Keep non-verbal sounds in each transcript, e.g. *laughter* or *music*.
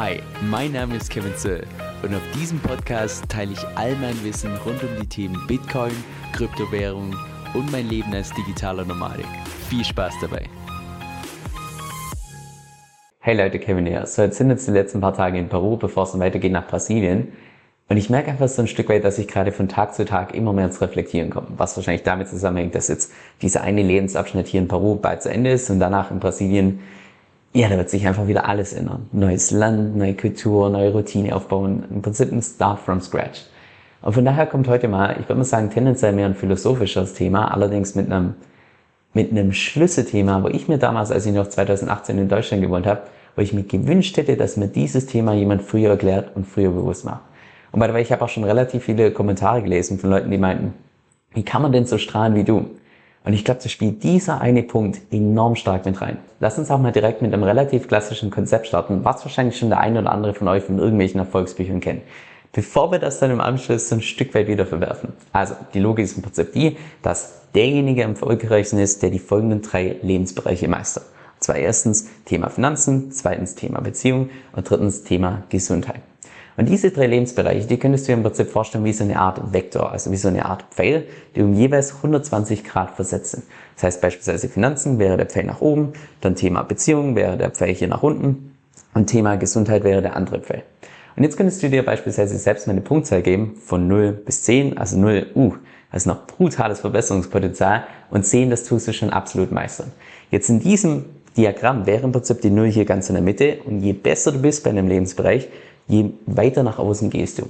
Hi, mein Name ist Kevin Zöll und auf diesem Podcast teile ich all mein Wissen rund um die Themen Bitcoin, Kryptowährung und mein Leben als digitaler Nomadik. Viel Spaß dabei! Hey Leute, Kevin hier. So, jetzt sind jetzt die letzten paar Tage in Peru, bevor es dann weitergeht nach Brasilien. Und ich merke einfach so ein Stück weit, dass ich gerade von Tag zu Tag immer mehr ins Reflektieren komme. Was wahrscheinlich damit zusammenhängt, dass jetzt dieser eine Lebensabschnitt hier in Peru bald zu Ende ist und danach in Brasilien ja, da wird sich einfach wieder alles ändern. Neues Land, neue Kultur, neue Routine aufbauen. Im Prinzip ein Start from scratch. Und von daher kommt heute mal, ich würde mal sagen, tendenziell mehr ein philosophisches Thema, allerdings mit einem, mit einem Schlüsselthema, wo ich mir damals, als ich noch 2018 in Deutschland gewohnt habe, wo ich mir gewünscht hätte, dass mir dieses Thema jemand früher erklärt und früher bewusst macht. Und the way, ich habe auch schon relativ viele Kommentare gelesen von Leuten, die meinten, wie kann man denn so strahlen wie du? Und ich glaube, da spielt dieser eine Punkt enorm stark mit rein. Lass uns auch mal direkt mit einem relativ klassischen Konzept starten, was wahrscheinlich schon der eine oder andere von euch von irgendwelchen Erfolgsbüchern kennt. Bevor wir das dann im Anschluss so ein Stück weit wieder verwerfen. Also, die Logik ist im Prinzip die, dass derjenige am erfolgreichsten ist, der die folgenden drei Lebensbereiche meistert. Und zwar erstens Thema Finanzen, zweitens Thema Beziehung und drittens Thema Gesundheit. Und diese drei Lebensbereiche, die könntest du dir im Prinzip vorstellen wie so eine Art Vektor, also wie so eine Art Pfeil, die um jeweils 120 Grad versetzt sind. Das heißt beispielsweise Finanzen wäre der Pfeil nach oben, dann Thema Beziehung wäre der Pfeil hier nach unten und Thema Gesundheit wäre der andere Pfeil. Und jetzt könntest du dir beispielsweise selbst mal eine Punktzahl geben von 0 bis 10, also 0, uh, ist noch brutales Verbesserungspotenzial und 10, das tust du schon absolut meistern. Jetzt in diesem Diagramm wäre im Prinzip die 0 hier ganz in der Mitte und je besser du bist bei einem Lebensbereich, je weiter nach außen gehst du.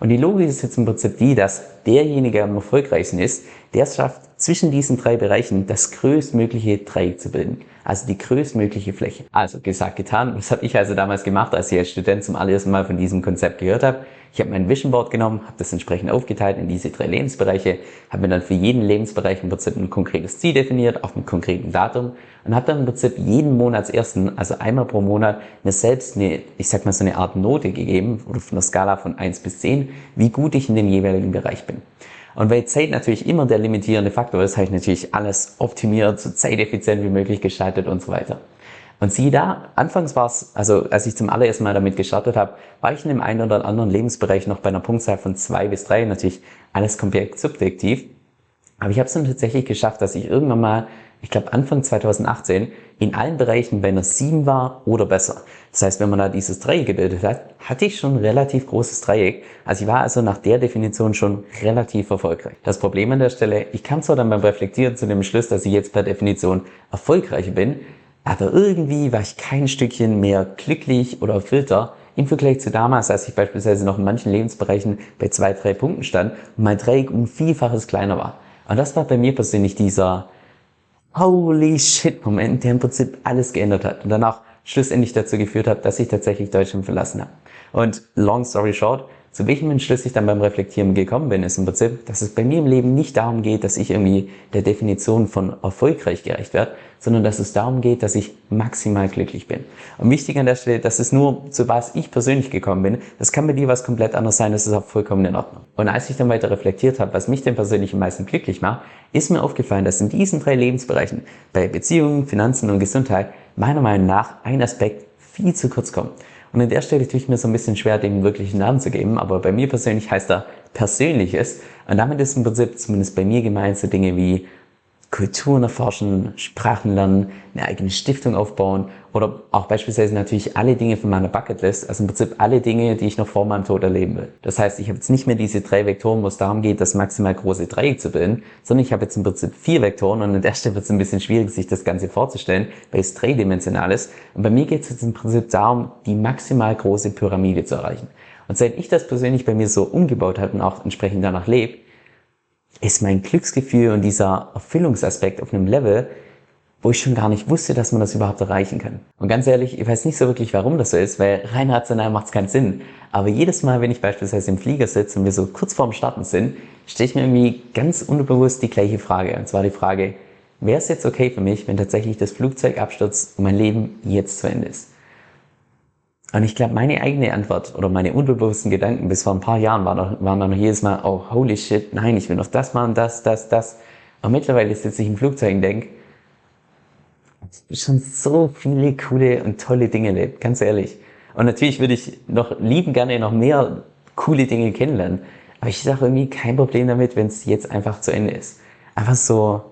Und die Logik ist jetzt im Prinzip die, dass derjenige, der am erfolgreichsten ist, der es schafft, zwischen diesen drei Bereichen das größtmögliche Dreieck zu bilden. Also die größtmögliche Fläche. Also gesagt, getan. Was habe ich also damals gemacht, als ich als Student zum allerersten Mal von diesem Konzept gehört habe? Ich habe mein Vision Board genommen, habe das entsprechend aufgeteilt in diese drei Lebensbereiche, habe mir dann für jeden Lebensbereich im Prinzip ein konkretes Ziel definiert, auf einem konkreten Datum und habe dann im Prinzip jeden Monatsersten, also einmal pro Monat, mir selbst eine, ich sag mal so eine Art Note gegeben, oder von der Skala von 1 bis 10, wie gut ich in dem jeweiligen Bereich bin. Und weil Zeit natürlich immer der limitierende Faktor ist, habe ich natürlich alles optimiert, so zeiteffizient wie möglich gestaltet und so weiter. Und siehe da, anfangs war es, also als ich zum allerersten Mal damit gestartet habe, war ich in dem einen oder anderen Lebensbereich noch bei einer Punktzahl von zwei bis drei, natürlich alles komplett subjektiv. Aber ich habe es dann tatsächlich geschafft, dass ich irgendwann mal ich glaube Anfang 2018, in allen Bereichen bei einer 7 war oder besser. Das heißt, wenn man da dieses Dreieck gebildet hat, hatte ich schon ein relativ großes Dreieck. Also ich war also nach der Definition schon relativ erfolgreich. Das Problem an der Stelle, ich kam zwar dann beim Reflektieren zu dem Schluss, dass ich jetzt per Definition erfolgreicher bin, aber irgendwie war ich kein Stückchen mehr glücklich oder erfüllter im Vergleich zu damals, als ich beispielsweise noch in manchen Lebensbereichen bei zwei, drei Punkten stand und mein Dreieck um Vielfaches kleiner war. Und das war bei mir persönlich dieser holy shit Moment, der im Prinzip alles geändert hat und danach schlussendlich dazu geführt hat, dass ich tatsächlich Deutschland verlassen habe. Und long story short, zu welchem Entschluss ich dann beim Reflektieren gekommen bin, ist im Prinzip, dass es bei mir im Leben nicht darum geht, dass ich irgendwie der Definition von erfolgreich gerecht werde, sondern dass es darum geht, dass ich maximal glücklich bin. Und wichtig an der Stelle, dass es nur zu was ich persönlich gekommen bin. Das kann bei dir was komplett anderes sein, das ist auch vollkommen in Ordnung. Und als ich dann weiter reflektiert habe, was mich denn persönlich am meisten glücklich macht, ist mir aufgefallen, dass in diesen drei Lebensbereichen, bei Beziehungen, Finanzen und Gesundheit, meiner Meinung nach ein Aspekt viel zu kurz kommt. Und an der Stelle tue ich mir so ein bisschen schwer, dem wirklichen Namen zu geben, aber bei mir persönlich heißt er Persönliches. Und damit ist im Prinzip zumindest bei mir gemeint so Dinge wie Kulturen erforschen, Sprachen lernen, eine eigene Stiftung aufbauen oder auch beispielsweise natürlich alle Dinge von meiner Bucketlist, also im Prinzip alle Dinge, die ich noch vor meinem Tod erleben will. Das heißt, ich habe jetzt nicht mehr diese drei Vektoren, wo es darum geht, das maximal große Dreieck zu bilden, sondern ich habe jetzt im Prinzip vier Vektoren und an der Stelle wird es ein bisschen schwierig, sich das Ganze vorzustellen, weil es dreidimensional ist. Und bei mir geht es jetzt im Prinzip darum, die maximal große Pyramide zu erreichen. Und seit ich das persönlich bei mir so umgebaut habe und auch entsprechend danach lebe, ist mein Glücksgefühl und dieser Erfüllungsaspekt auf einem Level, wo ich schon gar nicht wusste, dass man das überhaupt erreichen kann. Und ganz ehrlich, ich weiß nicht so wirklich, warum das so ist, weil rein rational macht es keinen Sinn. Aber jedes Mal, wenn ich beispielsweise im Flieger sitze und wir so kurz vorm Starten sind, stelle ich mir irgendwie ganz unbewusst die gleiche Frage. Und zwar die Frage, wäre es jetzt okay für mich, wenn tatsächlich das Flugzeug abstürzt und mein Leben jetzt zu Ende ist? Und ich glaube, meine eigene Antwort oder meine unbewussten Gedanken bis vor ein paar Jahren waren, noch, waren dann jedes Mal, oh, holy shit, nein, ich will noch das machen, das, das, das. Und mittlerweile sitze ich im Flugzeug und denke, schon so viele coole und tolle Dinge erlebt, ganz ehrlich. Und natürlich würde ich noch lieben gerne noch mehr coole Dinge kennenlernen. Aber ich sage irgendwie kein Problem damit, wenn es jetzt einfach zu Ende ist. Einfach so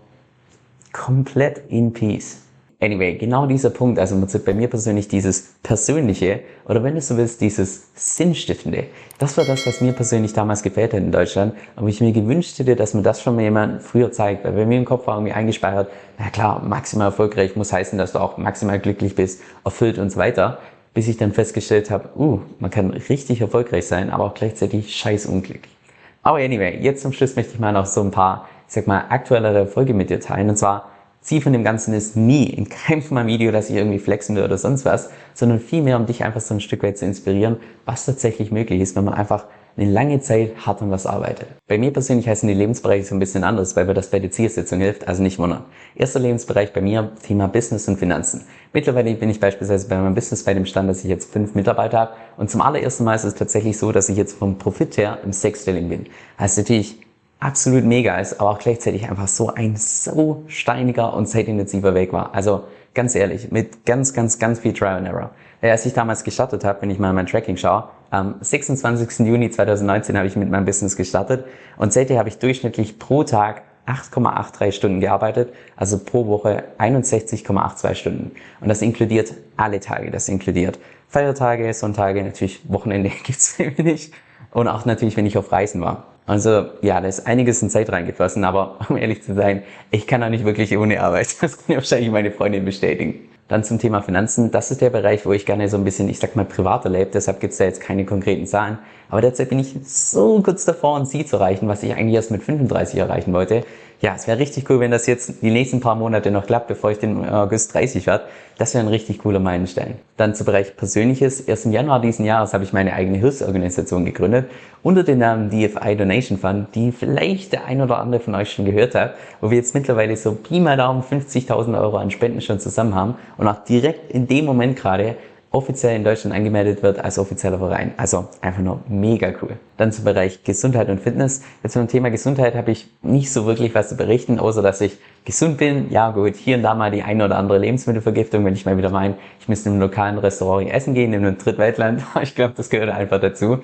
komplett in Peace. Anyway, genau dieser Punkt, also bei mir persönlich dieses Persönliche oder wenn du so willst, dieses Sinnstiftende, das war das, was mir persönlich damals gefällt hat in Deutschland. Und ich mir gewünscht hätte, dass mir das schon mal jemand früher zeigt, weil bei mir im Kopf war irgendwie eingespeichert, na klar, maximal erfolgreich muss heißen, dass du auch maximal glücklich bist, erfüllt und so weiter, bis ich dann festgestellt habe, uh, man kann richtig erfolgreich sein, aber auch gleichzeitig scheiß unglücklich. Aber anyway, jetzt zum Schluss möchte ich mal noch so ein paar, ich sag mal, aktuellere Erfolge mit dir teilen. Und zwar Ziel von dem Ganzen ist nie, in keinem mal Video, dass ich irgendwie flexen will oder sonst was, sondern vielmehr, um dich einfach so ein Stück weit zu inspirieren, was tatsächlich möglich ist, wenn man einfach eine lange Zeit hart an was arbeitet. Bei mir persönlich heißen die Lebensbereiche so ein bisschen anders, weil mir das bei der Zielsetzung hilft, also nicht wundern. Erster Lebensbereich bei mir, Thema Business und Finanzen. Mittlerweile bin ich beispielsweise bei meinem Business bei dem Stand, dass ich jetzt fünf Mitarbeiter habe und zum allerersten Mal ist es tatsächlich so, dass ich jetzt vom Profit her im Sechsstelling bin. Heißt natürlich, absolut mega ist, aber auch gleichzeitig einfach so ein so steiniger und zeitintensiver Weg war. Also ganz ehrlich, mit ganz, ganz, ganz viel Trial and Error. Als ich damals gestartet habe, wenn ich mal mein Tracking schaue, am 26. Juni 2019 habe ich mit meinem Business gestartet und seitdem habe ich durchschnittlich pro Tag 8,83 Stunden gearbeitet, also pro Woche 61,82 Stunden. Und das inkludiert alle Tage, das inkludiert Feiertage, Sonntage, natürlich Wochenende *laughs* gibt's nicht und auch natürlich, wenn ich auf Reisen war. Also ja, da ist einiges in Zeit reingeflossen, aber *laughs* um ehrlich zu sein, ich kann auch nicht wirklich ohne Arbeit. *laughs* Das kann ja wahrscheinlich meine Freundin bestätigen. Dann zum Thema Finanzen. Das ist der Bereich, wo ich gerne so ein bisschen, ich sag mal, privater lebe. Deshalb gibt's da jetzt keine konkreten Zahlen. Aber derzeit bin ich so kurz davor, ein Ziel zu erreichen, was ich eigentlich erst mit 35 erreichen wollte ja, es wäre richtig cool, wenn das jetzt die nächsten paar Monate noch klappt, bevor ich den August 30 werde. Das wäre ein richtig cooler Meilenstein. Dann zu Bereich Persönliches. Erst im Januar diesen Jahres habe ich meine eigene Hilfsorganisation gegründet unter dem Namen DFI Donation Fund, die vielleicht der ein oder andere von euch schon gehört hat, wo wir jetzt mittlerweile so Pi mal Daumen 50.000 Euro an Spenden schon zusammen haben und auch direkt in dem Moment gerade offiziell in Deutschland angemeldet wird als offizieller Verein. Also einfach nur mega cool. Dann zum Bereich Gesundheit und Fitness. Jetzt zum Thema Gesundheit habe ich nicht so wirklich was zu berichten, außer dass ich gesund bin. Ja gut, hier und da mal die eine oder andere Lebensmittelvergiftung, wenn ich mal wieder meine, ich müsste in einem lokalen Restaurant essen gehen, in einem Drittweltland. *laughs* Ich glaube, das gehört einfach dazu.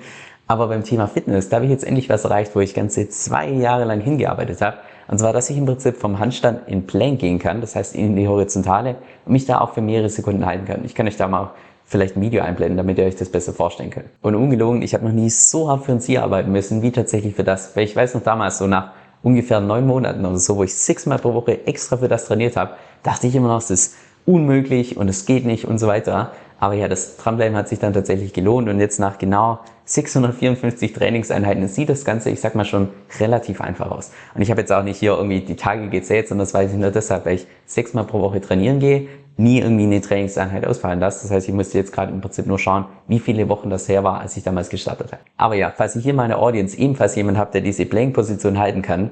Aber beim Thema Fitness, da habe ich jetzt endlich was erreicht, wo ich ganze zwei Jahre lang hingearbeitet habe. Und zwar, dass ich im Prinzip vom Handstand in Plank gehen kann, das heißt in die Horizontale und mich da auch für mehrere Sekunden halten kann. Ich kann euch da mal vielleicht ein Video einblenden, damit ihr euch das besser vorstellen könnt. Und ungelogen, ich habe noch nie so hart für ein Ziel arbeiten müssen, wie tatsächlich für das. Weil ich weiß noch damals, so nach ungefähr neun Monaten oder so, wo ich sechsmal pro Woche extra für das trainiert habe, dachte ich immer noch, es ist unmöglich und es geht nicht und so weiter. Aber ja, das Dranbleiben hat sich dann tatsächlich gelohnt und jetzt nach genau 654 Trainingseinheiten sieht das Ganze, ich sag mal schon, relativ einfach aus. Und ich habe jetzt auch nicht hier irgendwie die Tage gezählt, sondern das weiß ich nur deshalb, weil ich sechsmal pro Woche trainieren gehe, nie irgendwie eine Trainingseinheit ausfallen lasse. Das heißt, ich musste jetzt gerade im Prinzip nur schauen, wie viele Wochen das her war, als ich damals gestartet habe. Aber ja, falls ich hier meine Audience ebenfalls jemand habe, der diese Playing-Position halten kann,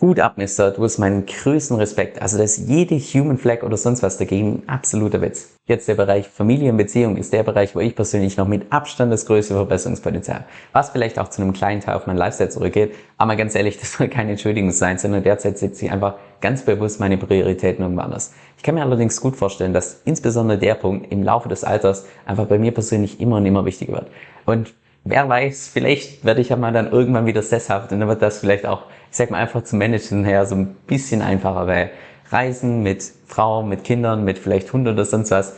Hut ab, Mister, du hast meinen größten Respekt. Also das ist jede Human Flag oder sonst was dagegen absoluter Witz. Jetzt der Bereich Familie und Beziehung ist der Bereich, wo ich persönlich noch mit Abstand das größte Verbesserungspotenzial habe. Was vielleicht auch zu einem kleinen Teil auf mein Lifestyle zurückgeht. Aber ganz ehrlich, *laughs* das soll keine Entschuldigung sein, sondern derzeit setze ich einfach ganz bewusst meine Prioritäten irgendwo anders. Ich kann mir allerdings gut vorstellen, dass insbesondere der Punkt im Laufe des Alters einfach bei mir persönlich immer und immer wichtiger wird. Und wer weiß, vielleicht werde ich ja mal dann irgendwann wieder sesshaft und dann wird das vielleicht auch, ich sag mal, einfach zu managen her so ein bisschen einfacher, weil Reisen mit Frau, mit Kindern, mit vielleicht Hund oder sonst was,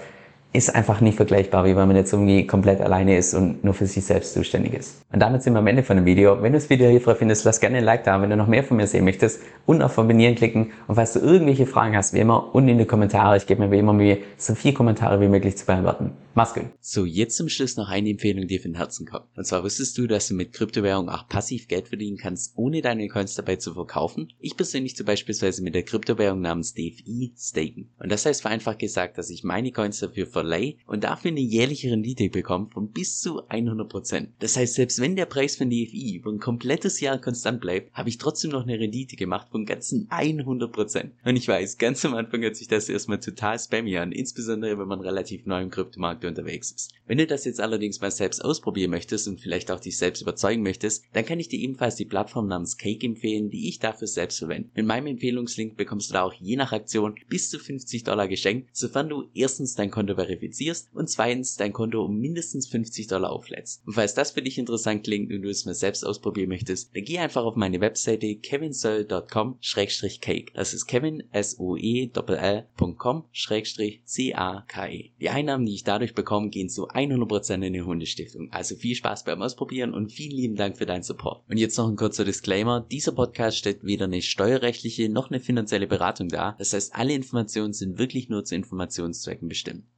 ist einfach nicht vergleichbar, wie wenn man jetzt irgendwie komplett alleine ist und nur für sich selbst zuständig ist. Und damit sind wir am Ende von dem Video. Wenn du das Video hilfreich findest, lass gerne ein Like da. Wenn du noch mehr von mir sehen möchtest, und auf Abonnieren klicken. Und falls du irgendwelche Fragen hast, wie immer, unten in die Kommentare. Ich gebe mir wie immer Mühe, so viele Kommentare wie möglich zu beantworten. Mach's gut. So, jetzt zum Schluss noch eine Empfehlung, die von Herzen kommt. Und zwar wusstest du, dass du mit Kryptowährung auch passiv Geld verdienen kannst, ohne deine Coins dabei zu verkaufen? Ich persönlich zum beispielsweise mit der Kryptowährung namens DFI staken. Und das heißt vereinfacht gesagt, dass ich meine Coins dafür verleihe und dafür eine jährliche Rendite bekommt von bis zu 100%. Das heißt, selbst wenn der Preis von DFI über ein komplettes Jahr konstant bleibt, habe ich trotzdem noch eine Rendite gemacht von ganzen 100%. Und ich weiß, ganz am Anfang hört sich das erstmal total spammy an, insbesondere wenn man relativ neu im Kryptomarkt unterwegs ist. Wenn du das jetzt allerdings mal selbst ausprobieren möchtest und vielleicht auch dich selbst überzeugen möchtest, dann kann ich dir ebenfalls die Plattform namens Cake empfehlen, die ich dafür selbst verwende. Mit meinem Empfehlungslink bekommst du da auch je nach Aktion bis zu 50 Dollar geschenkt, sofern du erstens dein Konto verifizierst verifizierst und zweitens dein Konto um mindestens 50 Dollar auflädst. Und falls das für dich interessant klingt und du es mal selbst ausprobieren möchtest, dann geh einfach auf meine Webseite kevinsoe.com-cake. Das ist kevin, s o e l.com-c-a-k-e. Die Einnahmen, die ich dadurch bekomme, gehen zu 100% in die Hundestiftung. Also viel Spaß beim Ausprobieren und vielen lieben Dank für deinen Support. Und jetzt noch ein kurzer Disclaimer. Dieser Podcast stellt weder eine steuerrechtliche noch eine finanzielle Beratung dar. Das heißt, alle Informationen sind wirklich nur zu Informationszwecken bestimmt.